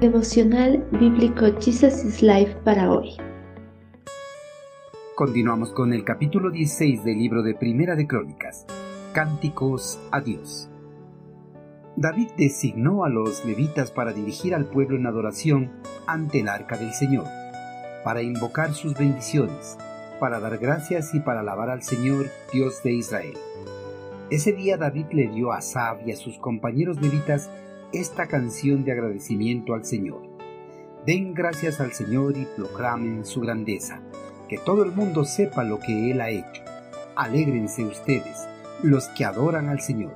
Devocional Bíblico Jesus is Life para hoy. Continuamos con el capítulo 16 del libro de Primera de Crónicas, Cánticos a Dios. David designó a los levitas para dirigir al pueblo en adoración ante el arca del Señor, para invocar sus bendiciones, para dar gracias y para alabar al Señor, Dios de Israel. Ese día David le dio a Sab y a sus compañeros levitas esta canción de agradecimiento al Señor. Den gracias al Señor y proclamen su grandeza, que todo el mundo sepa lo que Él ha hecho. Alégrense ustedes, los que adoran al Señor.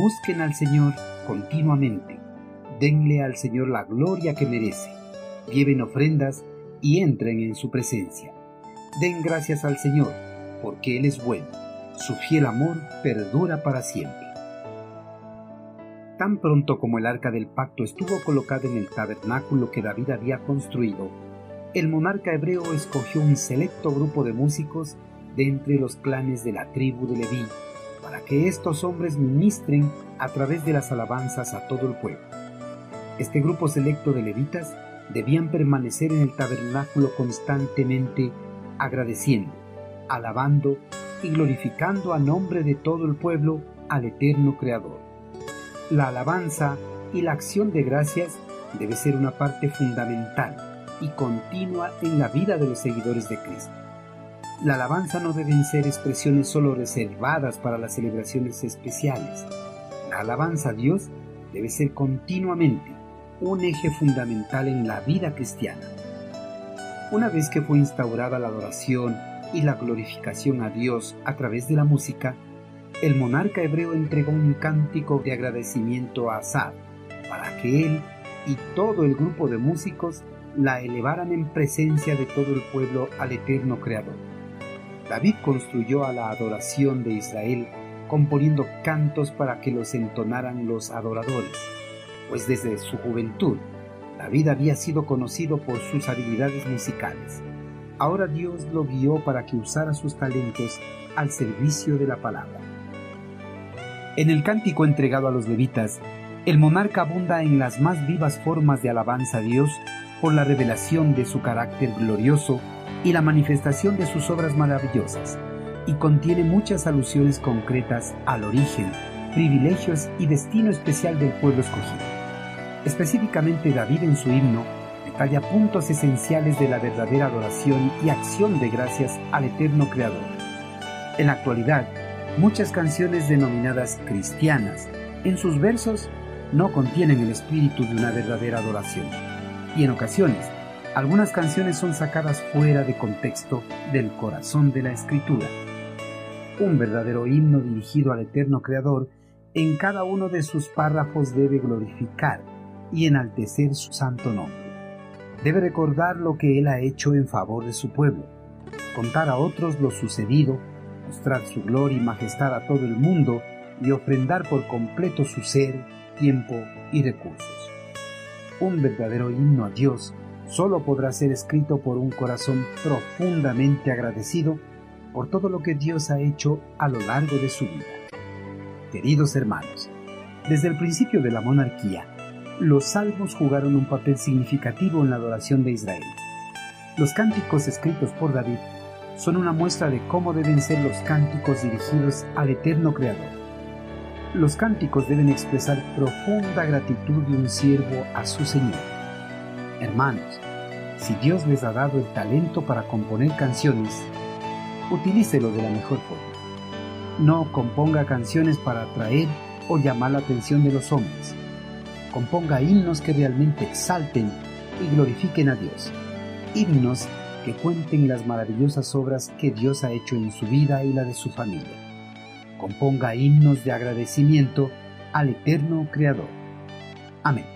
Busquen al Señor continuamente. Denle al Señor la gloria que merece. Lleven ofrendas y entren en su presencia. Den gracias al Señor, porque Él es bueno. Su fiel amor perdura para siempre. Tan pronto como el arca del pacto estuvo colocada en el tabernáculo que David había construido, el monarca hebreo escogió un selecto grupo de músicos de entre los clanes de la tribu de Leví, para que estos hombres ministren a través de las alabanzas a todo el pueblo. Este grupo selecto de levitas debían permanecer en el tabernáculo constantemente agradeciendo, alabando y glorificando a nombre de todo el pueblo al eterno Creador la alabanza y la acción de gracias debe ser una parte fundamental y continua en la vida de los seguidores de Cristo. La alabanza no deben ser expresiones solo reservadas para las celebraciones especiales. La alabanza a Dios debe ser continuamente un eje fundamental en la vida cristiana. Una vez que fue instaurada la adoración y la glorificación a Dios a través de la música, el monarca hebreo entregó un cántico de agradecimiento a Asad para que él y todo el grupo de músicos la elevaran en presencia de todo el pueblo al eterno Creador. David construyó a la adoración de Israel componiendo cantos para que los entonaran los adoradores, pues desde su juventud David había sido conocido por sus habilidades musicales. Ahora Dios lo guió para que usara sus talentos al servicio de la palabra. En el cántico entregado a los levitas, el monarca abunda en las más vivas formas de alabanza a Dios por la revelación de su carácter glorioso y la manifestación de sus obras maravillosas, y contiene muchas alusiones concretas al origen, privilegios y destino especial del pueblo escogido. Específicamente David en su himno detalla puntos esenciales de la verdadera adoración y acción de gracias al eterno Creador. En la actualidad, Muchas canciones denominadas cristianas en sus versos no contienen el espíritu de una verdadera adoración. Y en ocasiones, algunas canciones son sacadas fuera de contexto del corazón de la escritura. Un verdadero himno dirigido al eterno Creador en cada uno de sus párrafos debe glorificar y enaltecer su santo nombre. Debe recordar lo que Él ha hecho en favor de su pueblo, contar a otros lo sucedido mostrar su gloria y majestad a todo el mundo y ofrendar por completo su ser, tiempo y recursos. Un verdadero himno a Dios solo podrá ser escrito por un corazón profundamente agradecido por todo lo que Dios ha hecho a lo largo de su vida. Queridos hermanos, desde el principio de la monarquía, los salmos jugaron un papel significativo en la adoración de Israel. Los cánticos escritos por David son una muestra de cómo deben ser los cánticos dirigidos al eterno Creador. Los cánticos deben expresar profunda gratitud de un siervo a su Señor. Hermanos, si Dios les ha dado el talento para componer canciones, utilícelo de la mejor forma. No componga canciones para atraer o llamar la atención de los hombres. Componga himnos que realmente exalten y glorifiquen a Dios. Himnos que cuenten las maravillosas obras que Dios ha hecho en su vida y la de su familia. Componga himnos de agradecimiento al eterno Creador. Amén.